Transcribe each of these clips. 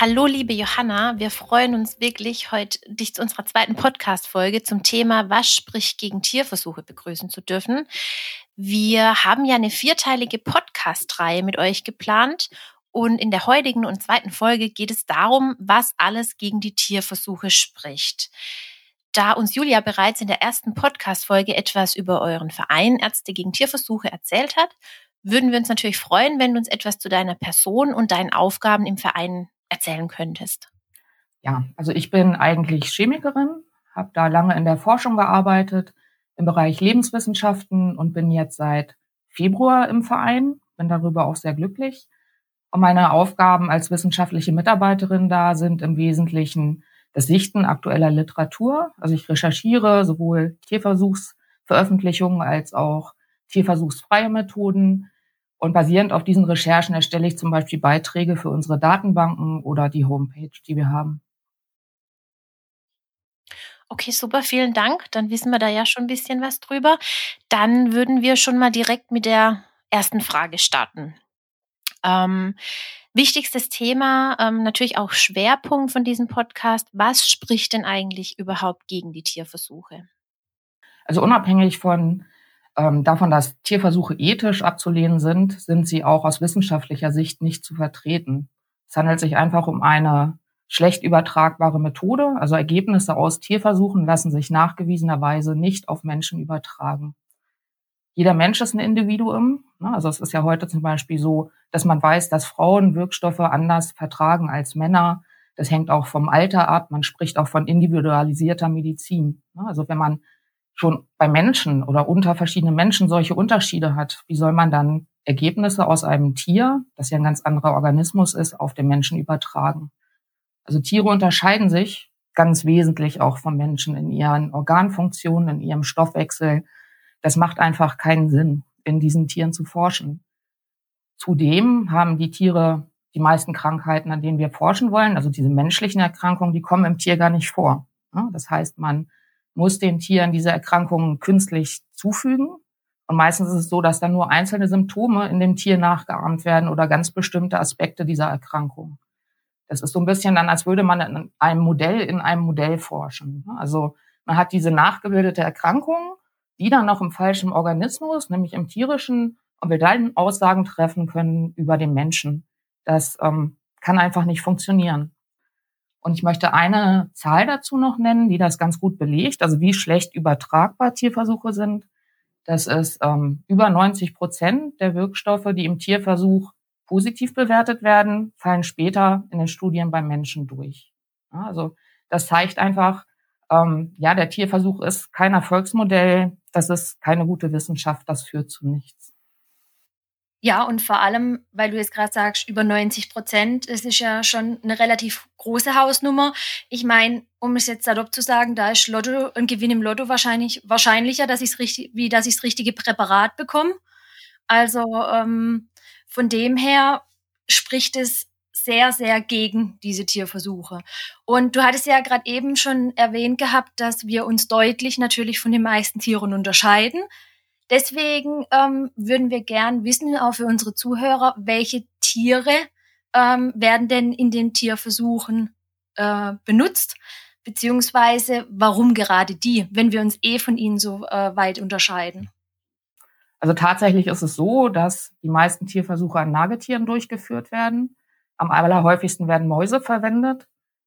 Hallo, liebe Johanna. Wir freuen uns wirklich, heute dich zu unserer zweiten Podcast-Folge zum Thema Was spricht gegen Tierversuche begrüßen zu dürfen. Wir haben ja eine vierteilige Podcast-Reihe mit euch geplant und in der heutigen und zweiten Folge geht es darum, was alles gegen die Tierversuche spricht. Da uns Julia bereits in der ersten Podcast-Folge etwas über euren Verein Ärzte gegen Tierversuche erzählt hat, würden wir uns natürlich freuen, wenn du uns etwas zu deiner Person und deinen Aufgaben im Verein erzählen könntest. Ja, also ich bin eigentlich Chemikerin, habe da lange in der Forschung gearbeitet, im Bereich Lebenswissenschaften und bin jetzt seit Februar im Verein, bin darüber auch sehr glücklich. Und meine Aufgaben als wissenschaftliche Mitarbeiterin da sind im Wesentlichen das Sichten aktueller Literatur. Also ich recherchiere sowohl Tierversuchsveröffentlichungen als auch tierversuchsfreie Methoden, und basierend auf diesen Recherchen erstelle ich zum Beispiel Beiträge für unsere Datenbanken oder die Homepage, die wir haben. Okay, super, vielen Dank. Dann wissen wir da ja schon ein bisschen was drüber. Dann würden wir schon mal direkt mit der ersten Frage starten. Ähm, wichtigstes Thema, ähm, natürlich auch Schwerpunkt von diesem Podcast. Was spricht denn eigentlich überhaupt gegen die Tierversuche? Also unabhängig von ähm, davon, dass Tierversuche ethisch abzulehnen sind, sind sie auch aus wissenschaftlicher Sicht nicht zu vertreten. Es handelt sich einfach um eine schlecht übertragbare Methode. Also Ergebnisse aus Tierversuchen lassen sich nachgewiesenerweise nicht auf Menschen übertragen. Jeder Mensch ist ein Individuum. Ne? Also es ist ja heute zum Beispiel so, dass man weiß, dass Frauen Wirkstoffe anders vertragen als Männer. Das hängt auch vom Alter ab. Man spricht auch von individualisierter Medizin. Ne? Also wenn man schon bei Menschen oder unter verschiedenen Menschen solche Unterschiede hat, wie soll man dann Ergebnisse aus einem Tier, das ja ein ganz anderer Organismus ist, auf den Menschen übertragen? Also Tiere unterscheiden sich ganz wesentlich auch vom Menschen in ihren Organfunktionen, in ihrem Stoffwechsel. Das macht einfach keinen Sinn, in diesen Tieren zu forschen. Zudem haben die Tiere die meisten Krankheiten, an denen wir forschen wollen, also diese menschlichen Erkrankungen, die kommen im Tier gar nicht vor. Das heißt, man muss den Tieren diese Erkrankungen künstlich zufügen. Und meistens ist es so, dass dann nur einzelne Symptome in dem Tier nachgeahmt werden oder ganz bestimmte Aspekte dieser Erkrankung. Das ist so ein bisschen dann, als würde man in einem Modell in einem Modell forschen. Also man hat diese nachgebildete Erkrankung, die dann noch im falschen Organismus, nämlich im tierischen, und wir dann Aussagen treffen können über den Menschen. Das ähm, kann einfach nicht funktionieren. Und ich möchte eine Zahl dazu noch nennen, die das ganz gut belegt, also wie schlecht übertragbar Tierversuche sind. Das ist ähm, über 90 Prozent der Wirkstoffe, die im Tierversuch positiv bewertet werden, fallen später in den Studien beim Menschen durch. Ja, also das zeigt einfach, ähm, ja, der Tierversuch ist kein Erfolgsmodell, das ist keine gute Wissenschaft, das führt zu nichts. Ja, und vor allem, weil du jetzt gerade sagst, über 90 Prozent, es ist ja schon eine relativ große Hausnummer. Ich meine, um es jetzt salopp zu sagen, da ist Lotto, ein Gewinn im Lotto wahrscheinlich wahrscheinlicher, dass ich's richtig, wie dass ich das richtige Präparat bekomme. Also ähm, von dem her spricht es sehr, sehr gegen diese Tierversuche. Und du hattest ja gerade eben schon erwähnt gehabt, dass wir uns deutlich natürlich von den meisten Tieren unterscheiden. Deswegen ähm, würden wir gern wissen, auch für unsere Zuhörer, welche Tiere ähm, werden denn in den Tierversuchen äh, benutzt, beziehungsweise warum gerade die, wenn wir uns eh von ihnen so äh, weit unterscheiden. Also tatsächlich ist es so, dass die meisten Tierversuche an Nagetieren durchgeführt werden. Am allerhäufigsten werden Mäuse verwendet.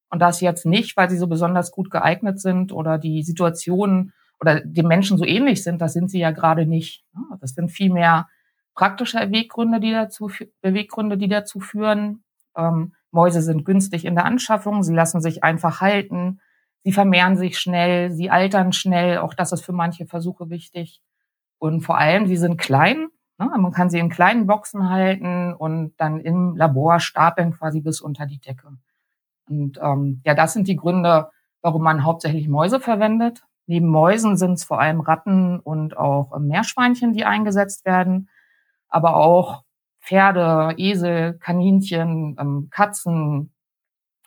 Und das jetzt nicht, weil sie so besonders gut geeignet sind oder die Situation oder dem Menschen so ähnlich sind, das sind sie ja gerade nicht. Das sind vielmehr praktische Beweggründe, die dazu, Beweggründe, die dazu führen. Ähm, Mäuse sind günstig in der Anschaffung, sie lassen sich einfach halten, sie vermehren sich schnell, sie altern schnell. Auch das ist für manche Versuche wichtig. Und vor allem, sie sind klein. Ne? Man kann sie in kleinen Boxen halten und dann im Labor stapeln quasi bis unter die Decke. Und ähm, ja, das sind die Gründe, warum man hauptsächlich Mäuse verwendet. Neben Mäusen sind es vor allem Ratten und auch Meerschweinchen, die eingesetzt werden, aber auch Pferde, Esel, Kaninchen, ähm, Katzen,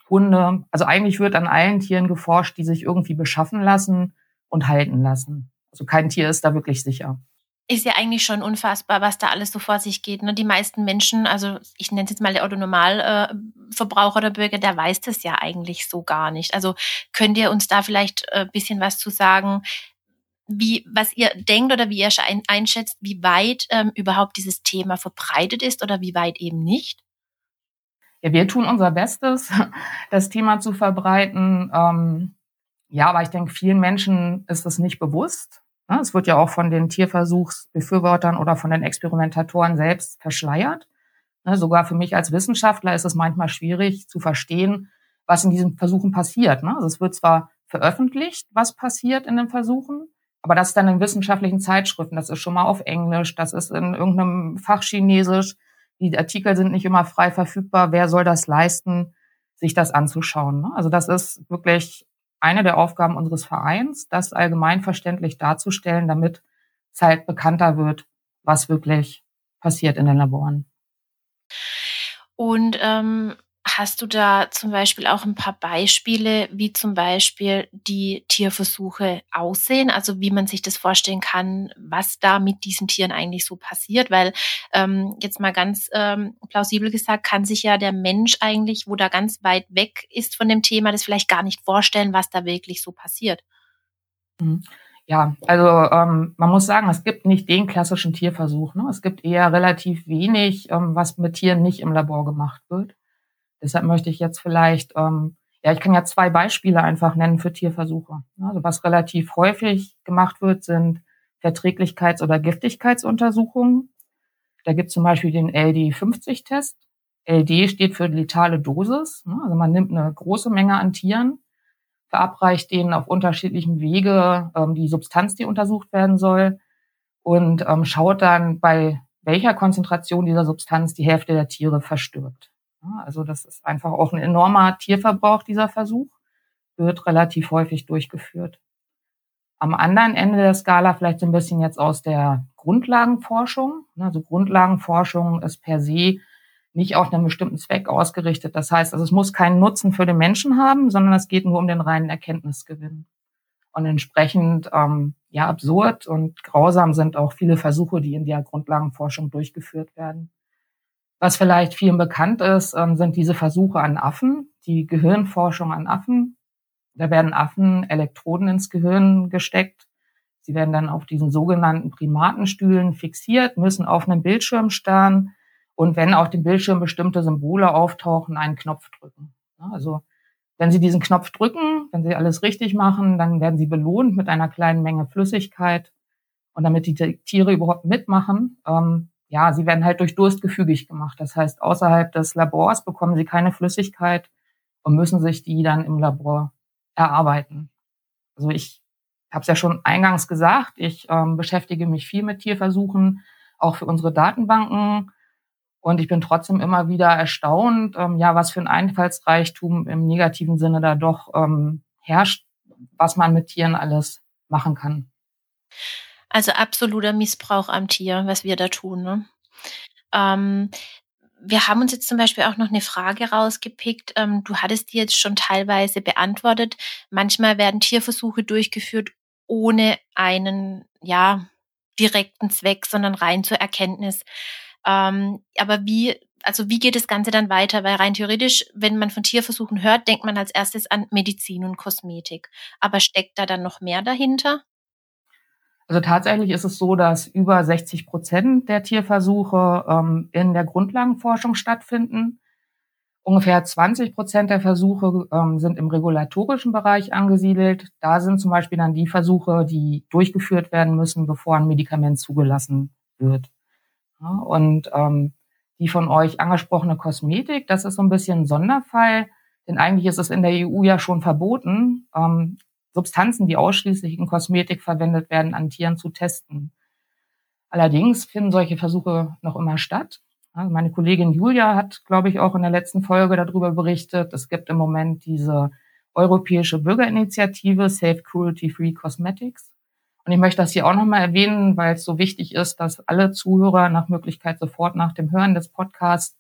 Hunde. Also eigentlich wird an allen Tieren geforscht, die sich irgendwie beschaffen lassen und halten lassen. Also kein Tier ist da wirklich sicher ist ja eigentlich schon unfassbar, was da alles so vor sich geht. Ne? Die meisten Menschen, also ich nenne es jetzt mal der Autonormalverbraucher oder Bürger, der weiß das ja eigentlich so gar nicht. Also könnt ihr uns da vielleicht ein äh, bisschen was zu sagen, wie, was ihr denkt oder wie ihr einschätzt, wie weit ähm, überhaupt dieses Thema verbreitet ist oder wie weit eben nicht? Ja, wir tun unser Bestes, das Thema zu verbreiten. Ähm, ja, aber ich denke, vielen Menschen ist es nicht bewusst. Ne, es wird ja auch von den Tierversuchsbefürwortern oder von den Experimentatoren selbst verschleiert. Ne, sogar für mich als Wissenschaftler ist es manchmal schwierig zu verstehen, was in diesen Versuchen passiert. Ne. Also es wird zwar veröffentlicht, was passiert in den Versuchen, aber das ist dann in wissenschaftlichen Zeitschriften. Das ist schon mal auf Englisch, das ist in irgendeinem Fach Chinesisch. Die Artikel sind nicht immer frei verfügbar. Wer soll das leisten, sich das anzuschauen? Also das ist wirklich eine der Aufgaben unseres Vereins, das allgemeinverständlich darzustellen, damit es halt bekannter wird, was wirklich passiert in den Laboren. Und ähm, Hast du da zum Beispiel auch ein paar Beispiele, wie zum Beispiel die Tierversuche aussehen? Also wie man sich das vorstellen kann, was da mit diesen Tieren eigentlich so passiert? Weil ähm, jetzt mal ganz ähm, plausibel gesagt, kann sich ja der Mensch eigentlich, wo da ganz weit weg ist von dem Thema, das vielleicht gar nicht vorstellen, was da wirklich so passiert. Mhm. Ja, also ähm, man muss sagen, es gibt nicht den klassischen Tierversuch. Ne? Es gibt eher relativ wenig, ähm, was mit Tieren nicht im Labor gemacht wird. Deshalb möchte ich jetzt vielleicht, ähm, ja, ich kann ja zwei Beispiele einfach nennen für Tierversuche. Also was relativ häufig gemacht wird, sind Verträglichkeits- oder Giftigkeitsuntersuchungen. Da gibt es zum Beispiel den LD50-Test. LD steht für letale Dosis. Also man nimmt eine große Menge an Tieren, verabreicht denen auf unterschiedlichem Wege ähm, die Substanz, die untersucht werden soll und ähm, schaut dann, bei welcher Konzentration dieser Substanz die Hälfte der Tiere verstirbt. Also das ist einfach auch ein enormer Tierverbrauch, dieser Versuch, wird relativ häufig durchgeführt. Am anderen Ende der Skala vielleicht so ein bisschen jetzt aus der Grundlagenforschung. Also Grundlagenforschung ist per se nicht auf einen bestimmten Zweck ausgerichtet. Das heißt, also es muss keinen Nutzen für den Menschen haben, sondern es geht nur um den reinen Erkenntnisgewinn. Und entsprechend ähm, ja absurd und grausam sind auch viele Versuche, die in der Grundlagenforschung durchgeführt werden. Was vielleicht vielen bekannt ist, ähm, sind diese Versuche an Affen, die Gehirnforschung an Affen. Da werden Affen Elektroden ins Gehirn gesteckt. Sie werden dann auf diesen sogenannten Primatenstühlen fixiert, müssen auf einem Bildschirm starren und wenn auf dem Bildschirm bestimmte Symbole auftauchen, einen Knopf drücken. Also wenn Sie diesen Knopf drücken, wenn Sie alles richtig machen, dann werden Sie belohnt mit einer kleinen Menge Flüssigkeit. Und damit die Tiere überhaupt mitmachen, ähm, ja, sie werden halt durch Durst gefügig gemacht. Das heißt, außerhalb des Labors bekommen sie keine Flüssigkeit und müssen sich die dann im Labor erarbeiten. Also ich habe es ja schon eingangs gesagt, ich ähm, beschäftige mich viel mit Tierversuchen, auch für unsere Datenbanken. Und ich bin trotzdem immer wieder erstaunt, ähm, ja, was für ein Einfallsreichtum im negativen Sinne da doch ähm, herrscht, was man mit Tieren alles machen kann. Also absoluter Missbrauch am Tier, was wir da tun. Ne? Ähm, wir haben uns jetzt zum Beispiel auch noch eine Frage rausgepickt. Ähm, du hattest die jetzt schon teilweise beantwortet. Manchmal werden Tierversuche durchgeführt ohne einen, ja, direkten Zweck, sondern rein zur Erkenntnis. Ähm, aber wie, also wie geht das Ganze dann weiter? Weil rein theoretisch, wenn man von Tierversuchen hört, denkt man als erstes an Medizin und Kosmetik. Aber steckt da dann noch mehr dahinter? Also tatsächlich ist es so, dass über 60 Prozent der Tierversuche ähm, in der Grundlagenforschung stattfinden. Ungefähr 20 Prozent der Versuche ähm, sind im regulatorischen Bereich angesiedelt. Da sind zum Beispiel dann die Versuche, die durchgeführt werden müssen, bevor ein Medikament zugelassen wird. Ja, und ähm, die von euch angesprochene Kosmetik, das ist so ein bisschen ein Sonderfall. Denn eigentlich ist es in der EU ja schon verboten, ähm, Substanzen, die ausschließlich in Kosmetik verwendet werden, an Tieren zu testen. Allerdings finden solche Versuche noch immer statt. Also meine Kollegin Julia hat, glaube ich, auch in der letzten Folge darüber berichtet. Es gibt im Moment diese europäische Bürgerinitiative Safe Cruelty Free Cosmetics. Und ich möchte das hier auch nochmal erwähnen, weil es so wichtig ist, dass alle Zuhörer nach Möglichkeit sofort nach dem Hören des Podcasts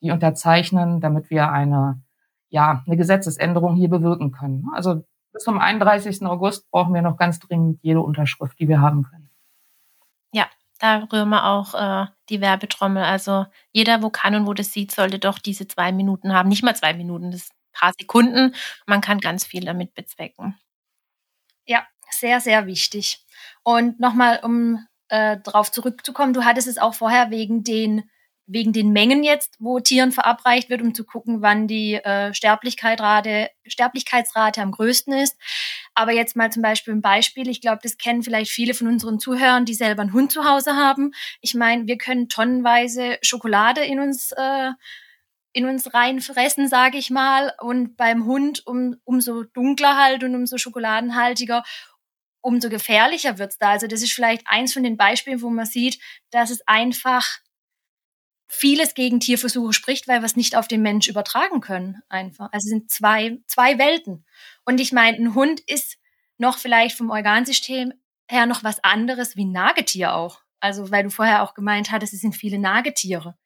die unterzeichnen, damit wir eine, ja, eine Gesetzesänderung hier bewirken können. Also bis zum 31. August brauchen wir noch ganz dringend jede Unterschrift, die wir haben können. Ja, da rühren wir auch äh, die Werbetrommel. Also jeder, wo kann und wo das sieht, sollte doch diese zwei Minuten haben. Nicht mal zwei Minuten, das ein paar Sekunden. Man kann ganz viel damit bezwecken. Ja, sehr, sehr wichtig. Und nochmal, um äh, darauf zurückzukommen, du hattest es auch vorher wegen den wegen den Mengen jetzt, wo Tieren verabreicht wird, um zu gucken, wann die äh, Sterblichkeitsrate, Sterblichkeitsrate am größten ist. Aber jetzt mal zum Beispiel ein Beispiel. Ich glaube, das kennen vielleicht viele von unseren Zuhörern, die selber einen Hund zu Hause haben. Ich meine, wir können tonnenweise Schokolade in uns äh, in uns reinfressen, sage ich mal. Und beim Hund um, umso dunkler halt und umso schokoladenhaltiger, umso gefährlicher wird's da. Also das ist vielleicht eins von den Beispielen, wo man sieht, dass es einfach vieles gegen Tierversuche spricht, weil wir es nicht auf den Mensch übertragen können. Einfach. Also es sind zwei, zwei Welten. Und ich meine, ein Hund ist noch vielleicht vom Organsystem her noch was anderes wie ein Nagetier auch. Also, weil du vorher auch gemeint hattest, es sind viele Nagetiere.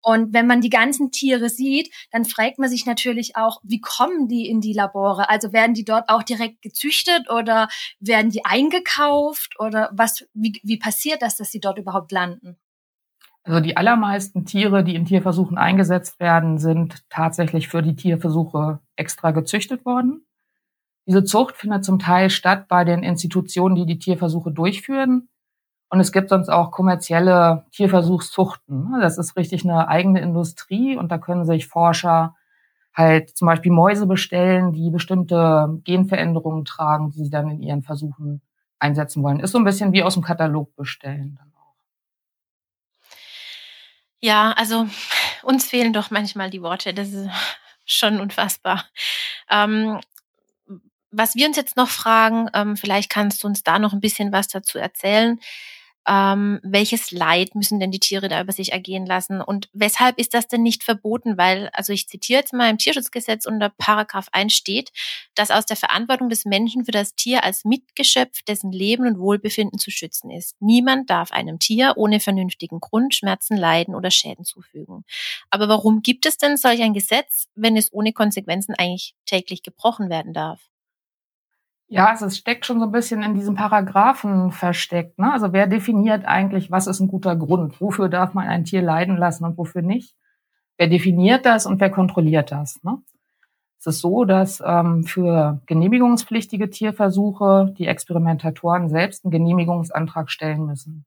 Und wenn man die ganzen Tiere sieht, dann fragt man sich natürlich auch, wie kommen die in die Labore? Also werden die dort auch direkt gezüchtet oder werden die eingekauft oder was, wie, wie passiert das, dass sie dort überhaupt landen? Also die allermeisten Tiere, die in Tierversuchen eingesetzt werden, sind tatsächlich für die Tierversuche extra gezüchtet worden. Diese Zucht findet zum Teil statt bei den Institutionen, die die Tierversuche durchführen. Und es gibt sonst auch kommerzielle Tierversuchszuchten. Das ist richtig eine eigene Industrie und da können sich Forscher halt zum Beispiel Mäuse bestellen, die bestimmte Genveränderungen tragen, die sie dann in ihren Versuchen einsetzen wollen. Ist so ein bisschen wie aus dem Katalog bestellen. Ja, also uns fehlen doch manchmal die Worte. Das ist schon unfassbar. Ähm, was wir uns jetzt noch fragen, ähm, vielleicht kannst du uns da noch ein bisschen was dazu erzählen ähm, welches Leid müssen denn die Tiere da über sich ergehen lassen und weshalb ist das denn nicht verboten? Weil, also ich zitiere jetzt mal im Tierschutzgesetz unter Paragraph 1 steht, dass aus der Verantwortung des Menschen für das Tier als Mitgeschöpf dessen Leben und Wohlbefinden zu schützen ist. Niemand darf einem Tier ohne vernünftigen Grund Schmerzen leiden oder Schäden zufügen. Aber warum gibt es denn solch ein Gesetz, wenn es ohne Konsequenzen eigentlich täglich gebrochen werden darf? Ja, also es steckt schon so ein bisschen in diesem Paragraphen versteckt. Ne? Also wer definiert eigentlich, was ist ein guter Grund? Wofür darf man ein Tier leiden lassen und wofür nicht? Wer definiert das und wer kontrolliert das? Ne? Es ist so, dass ähm, für genehmigungspflichtige Tierversuche die Experimentatoren selbst einen Genehmigungsantrag stellen müssen.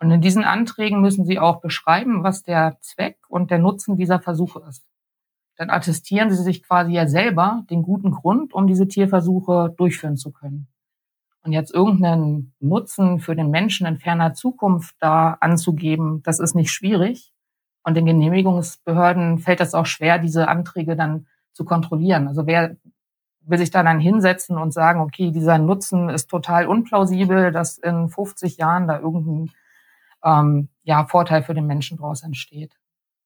Und in diesen Anträgen müssen sie auch beschreiben, was der Zweck und der Nutzen dieser Versuche ist dann attestieren sie sich quasi ja selber den guten Grund, um diese Tierversuche durchführen zu können. Und jetzt irgendeinen Nutzen für den Menschen in ferner Zukunft da anzugeben, das ist nicht schwierig. Und den Genehmigungsbehörden fällt es auch schwer, diese Anträge dann zu kontrollieren. Also wer will sich dann, dann hinsetzen und sagen, okay, dieser Nutzen ist total unplausibel, dass in 50 Jahren da irgendein ähm, ja, Vorteil für den Menschen draus entsteht.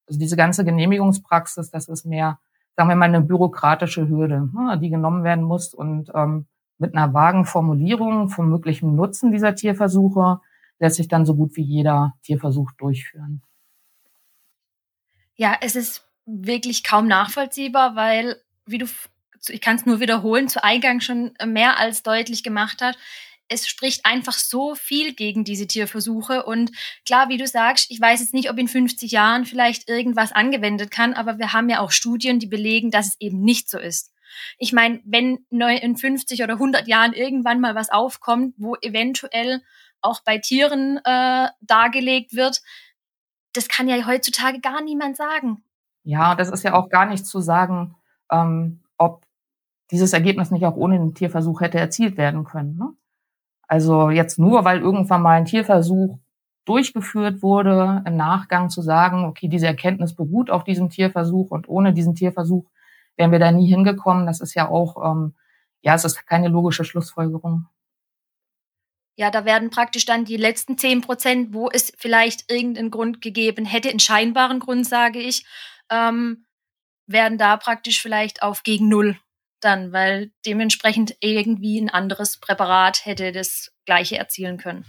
Also diese ganze Genehmigungspraxis, das ist mehr, sagen wir mal, eine bürokratische Hürde, ne, die genommen werden muss und ähm, mit einer vagen Formulierung vom möglichen Nutzen dieser Tierversuche lässt sich dann so gut wie jeder Tierversuch durchführen. Ja, es ist wirklich kaum nachvollziehbar, weil, wie du, ich kann es nur wiederholen, zu Eingang schon mehr als deutlich gemacht hat, es spricht einfach so viel gegen diese Tierversuche. Und klar, wie du sagst, ich weiß jetzt nicht, ob in 50 Jahren vielleicht irgendwas angewendet kann, aber wir haben ja auch Studien, die belegen, dass es eben nicht so ist. Ich meine, wenn in 50 oder 100 Jahren irgendwann mal was aufkommt, wo eventuell auch bei Tieren äh, dargelegt wird, das kann ja heutzutage gar niemand sagen. Ja, das ist ja auch gar nicht zu sagen, ähm, ob dieses Ergebnis nicht auch ohne den Tierversuch hätte erzielt werden können. Ne? Also jetzt nur, weil irgendwann mal ein Tierversuch durchgeführt wurde, im Nachgang zu sagen, okay, diese Erkenntnis beruht auf diesem Tierversuch und ohne diesen Tierversuch wären wir da nie hingekommen. Das ist ja auch, ähm, ja, es ist keine logische Schlussfolgerung. Ja, da werden praktisch dann die letzten zehn Prozent, wo es vielleicht irgendeinen Grund gegeben hätte, einen scheinbaren Grund, sage ich, ähm, werden da praktisch vielleicht auf gegen Null dann, weil dementsprechend irgendwie ein anderes Präparat hätte das gleiche erzielen können.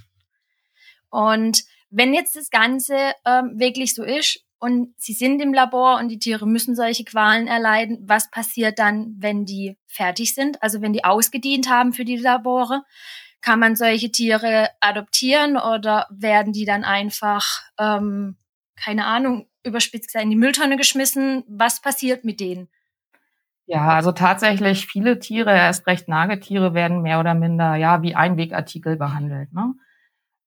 Und wenn jetzt das Ganze ähm, wirklich so ist und sie sind im Labor und die Tiere müssen solche Qualen erleiden, was passiert dann, wenn die fertig sind, also wenn die ausgedient haben für die Labore? Kann man solche Tiere adoptieren oder werden die dann einfach, ähm, keine Ahnung, überspitzt gesagt in die Mülltonne geschmissen? Was passiert mit denen? Ja, also tatsächlich viele Tiere, erst recht Nagetiere, werden mehr oder minder ja wie Einwegartikel behandelt. Ne?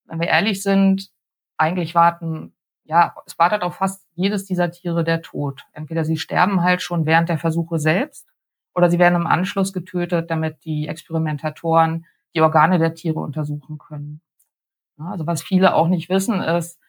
Wenn wir ehrlich sind, eigentlich warten, ja, es wartet auf fast jedes dieser Tiere der Tod. Entweder sie sterben halt schon während der Versuche selbst oder sie werden im Anschluss getötet, damit die Experimentatoren die Organe der Tiere untersuchen können. Also was viele auch nicht wissen, ist,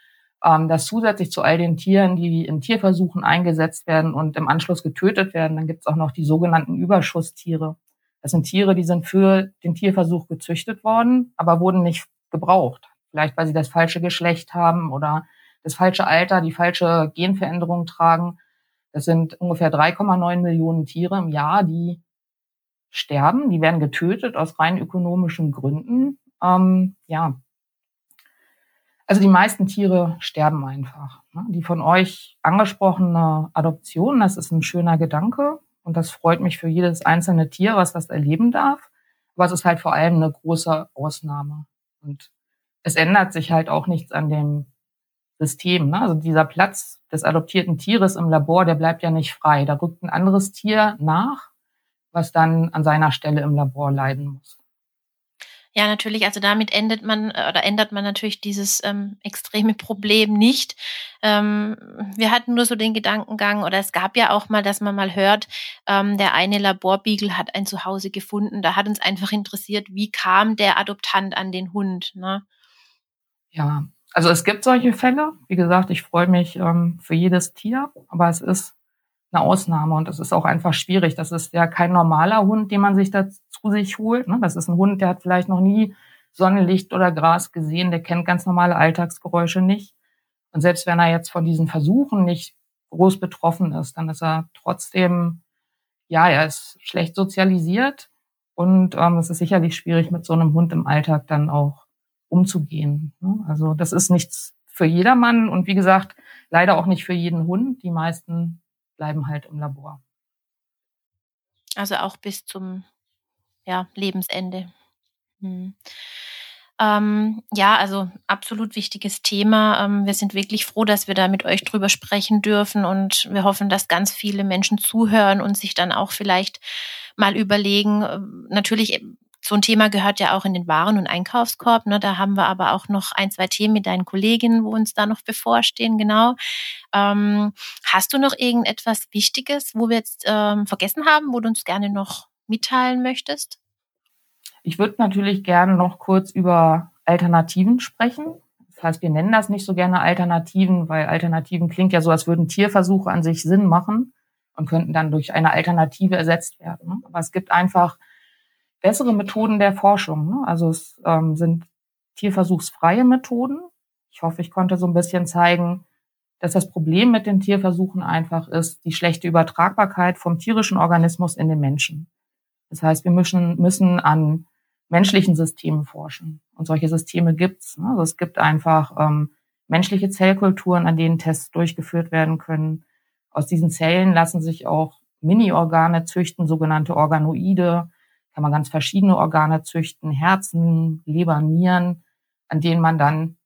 ähm, dass zusätzlich zu all den Tieren, die in Tierversuchen eingesetzt werden und im Anschluss getötet werden, dann gibt es auch noch die sogenannten Überschusstiere. Das sind Tiere, die sind für den Tierversuch gezüchtet worden, aber wurden nicht gebraucht. Vielleicht weil sie das falsche Geschlecht haben oder das falsche Alter, die falsche Genveränderung tragen. Das sind ungefähr 3,9 Millionen Tiere im Jahr, die sterben. Die werden getötet aus rein ökonomischen Gründen. Ähm, ja, also die meisten Tiere sterben einfach. Ne? Die von euch angesprochene Adoption, das ist ein schöner Gedanke und das freut mich für jedes einzelne Tier, was das erleben darf. Aber es ist halt vor allem eine große Ausnahme. Und es ändert sich halt auch nichts an dem System. Ne? Also dieser Platz des adoptierten Tieres im Labor, der bleibt ja nicht frei. Da rückt ein anderes Tier nach, was dann an seiner Stelle im Labor leiden muss. Ja, natürlich. Also damit endet man äh, oder ändert man natürlich dieses ähm, extreme Problem nicht. Ähm, wir hatten nur so den Gedankengang oder es gab ja auch mal, dass man mal hört, ähm, der eine Laborbeagle hat ein Zuhause gefunden. Da hat uns einfach interessiert, wie kam der Adoptant an den Hund? Ne? Ja, also es gibt solche Fälle. Wie gesagt, ich freue mich ähm, für jedes Tier, aber es ist eine Ausnahme und es ist auch einfach schwierig. Das ist ja kein normaler Hund, den man sich da zu sich holt. Ne? Das ist ein Hund, der hat vielleicht noch nie Sonnenlicht oder Gras gesehen, der kennt ganz normale Alltagsgeräusche nicht. Und selbst wenn er jetzt von diesen Versuchen nicht groß betroffen ist, dann ist er trotzdem, ja, er ist schlecht sozialisiert und ähm, es ist sicherlich schwierig, mit so einem Hund im Alltag dann auch umzugehen. Ne? Also das ist nichts für jedermann und wie gesagt, leider auch nicht für jeden Hund. Die meisten bleiben halt im Labor. Also auch bis zum ja, Lebensende. Hm. Ähm, ja, also absolut wichtiges Thema. Ähm, wir sind wirklich froh, dass wir da mit euch drüber sprechen dürfen und wir hoffen, dass ganz viele Menschen zuhören und sich dann auch vielleicht mal überlegen, äh, natürlich so ein Thema gehört ja auch in den Waren- und Einkaufskorb. Ne? Da haben wir aber auch noch ein, zwei Themen mit deinen Kolleginnen, wo uns da noch bevorstehen, genau. Ähm, hast du noch irgendetwas Wichtiges, wo wir jetzt ähm, vergessen haben, wo du uns gerne noch mitteilen möchtest? Ich würde natürlich gerne noch kurz über Alternativen sprechen. Das heißt, wir nennen das nicht so gerne Alternativen, weil Alternativen klingt ja so, als würden Tierversuche an sich Sinn machen und könnten dann durch eine Alternative ersetzt werden. Aber es gibt einfach bessere Methoden der Forschung. Ne? Also es ähm, sind tierversuchsfreie Methoden. Ich hoffe, ich konnte so ein bisschen zeigen, dass das Problem mit den Tierversuchen einfach ist, die schlechte Übertragbarkeit vom tierischen Organismus in den Menschen. Das heißt, wir müssen, müssen an menschlichen Systemen forschen. Und solche Systeme gibt's. Ne? Also es gibt einfach ähm, menschliche Zellkulturen, an denen Tests durchgeführt werden können. Aus diesen Zellen lassen sich auch Mini-Organe züchten, sogenannte Organoide kann man ganz verschiedene Organe züchten, Herzen, Leber, Nieren, an denen man dann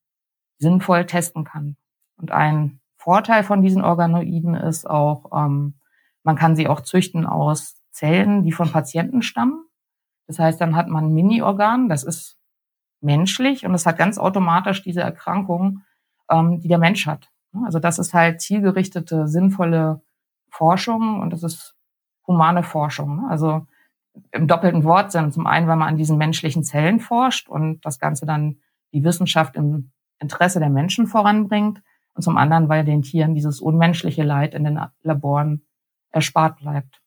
sinnvoll testen kann. Und ein Vorteil von diesen Organoiden ist auch, ähm, man kann sie auch züchten aus Zellen, die von Patienten stammen. Das heißt, dann hat man ein Mini-Organ, das ist menschlich und es hat ganz automatisch diese Erkrankung, ähm, die der Mensch hat. Also das ist halt zielgerichtete, sinnvolle Forschung und das ist humane Forschung. Also im doppelten Wortsinn. Zum einen, weil man an diesen menschlichen Zellen forscht und das Ganze dann die Wissenschaft im Interesse der Menschen voranbringt. Und zum anderen, weil den Tieren dieses unmenschliche Leid in den Laboren erspart bleibt.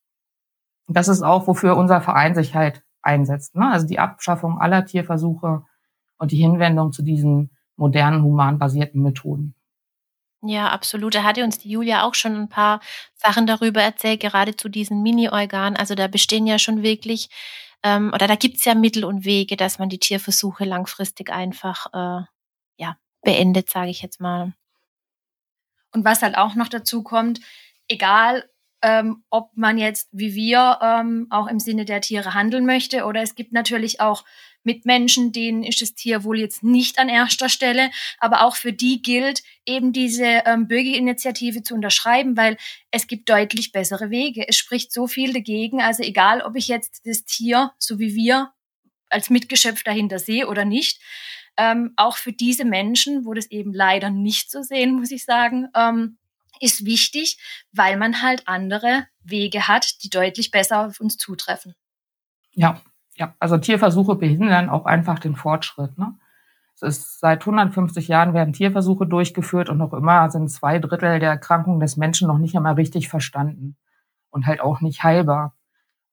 Und das ist auch, wofür unser Verein sich halt einsetzt. Ne? Also die Abschaffung aller Tierversuche und die Hinwendung zu diesen modernen, humanbasierten Methoden. Ja, absolut. Da hatte uns die Julia auch schon ein paar Sachen darüber erzählt, gerade zu diesen Mini-Organen. Also da bestehen ja schon wirklich, ähm, oder da gibt's ja Mittel und Wege, dass man die Tierversuche langfristig einfach äh, ja, beendet, sage ich jetzt mal. Und was halt auch noch dazu kommt, egal ähm, ob man jetzt wie wir ähm, auch im Sinne der Tiere handeln möchte. Oder es gibt natürlich auch Mitmenschen, denen ist das Tier wohl jetzt nicht an erster Stelle, aber auch für die gilt eben diese ähm, Bürgerinitiative zu unterschreiben, weil es gibt deutlich bessere Wege. Es spricht so viel dagegen, also egal, ob ich jetzt das Tier, so wie wir, als Mitgeschöpf dahinter sehe oder nicht, ähm, auch für diese Menschen, wo das eben leider nicht so sehen, muss ich sagen, ähm, ist wichtig, weil man halt andere Wege hat, die deutlich besser auf uns zutreffen. Ja, ja, also Tierversuche behindern auch einfach den Fortschritt. Ne? Es ist seit 150 Jahren werden Tierversuche durchgeführt und noch immer sind zwei Drittel der Erkrankungen des Menschen noch nicht einmal richtig verstanden und halt auch nicht heilbar.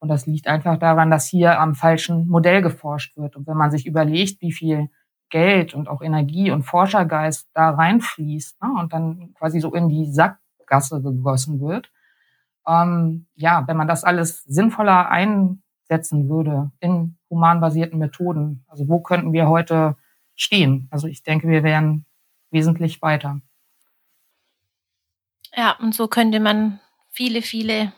Und das liegt einfach daran, dass hier am falschen Modell geforscht wird. Und wenn man sich überlegt, wie viel Geld und auch Energie und Forschergeist da reinfließt ne, und dann quasi so in die Sackgasse gegossen wird, ähm, ja, wenn man das alles sinnvoller ein setzen würde in humanbasierten Methoden. Also wo könnten wir heute stehen? Also ich denke, wir wären wesentlich weiter. Ja, und so könnte man viele, viele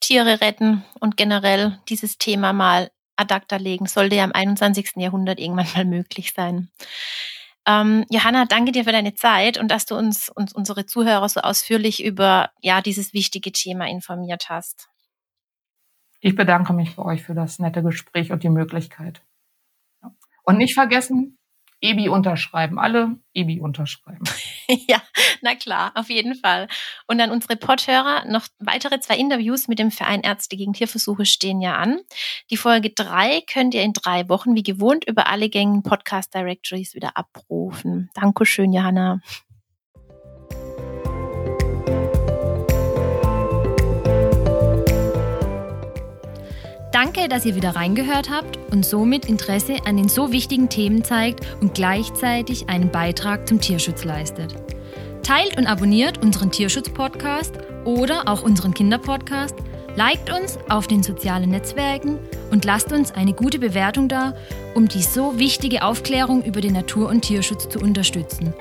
Tiere retten und generell dieses Thema mal ad acta legen. Sollte ja im 21. Jahrhundert irgendwann mal möglich sein. Ähm, Johanna, danke dir für deine Zeit und dass du uns, uns unsere Zuhörer so ausführlich über ja dieses wichtige Thema informiert hast. Ich bedanke mich bei euch für das nette Gespräch und die Möglichkeit. Und nicht vergessen, EBI unterschreiben. Alle EBI unterschreiben. ja, na klar, auf jeden Fall. Und an unsere Podhörer noch weitere zwei Interviews mit dem Verein Ärzte gegen Tierversuche stehen ja an. Die Folge drei könnt ihr in drei Wochen wie gewohnt über alle gängigen Podcast Directories wieder abrufen. Dankeschön, Johanna. Danke, dass ihr wieder reingehört habt und somit Interesse an den so wichtigen Themen zeigt und gleichzeitig einen Beitrag zum Tierschutz leistet. Teilt und abonniert unseren Tierschutz-Podcast oder auch unseren Kinderpodcast, liked uns auf den sozialen Netzwerken und lasst uns eine gute Bewertung da, um die so wichtige Aufklärung über den Natur- und Tierschutz zu unterstützen.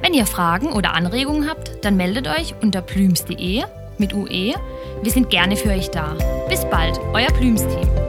Wenn ihr Fragen oder Anregungen habt, dann meldet euch unter plüms.de mit UE wir sind gerne für euch da. Bis bald, euer Blümsteam.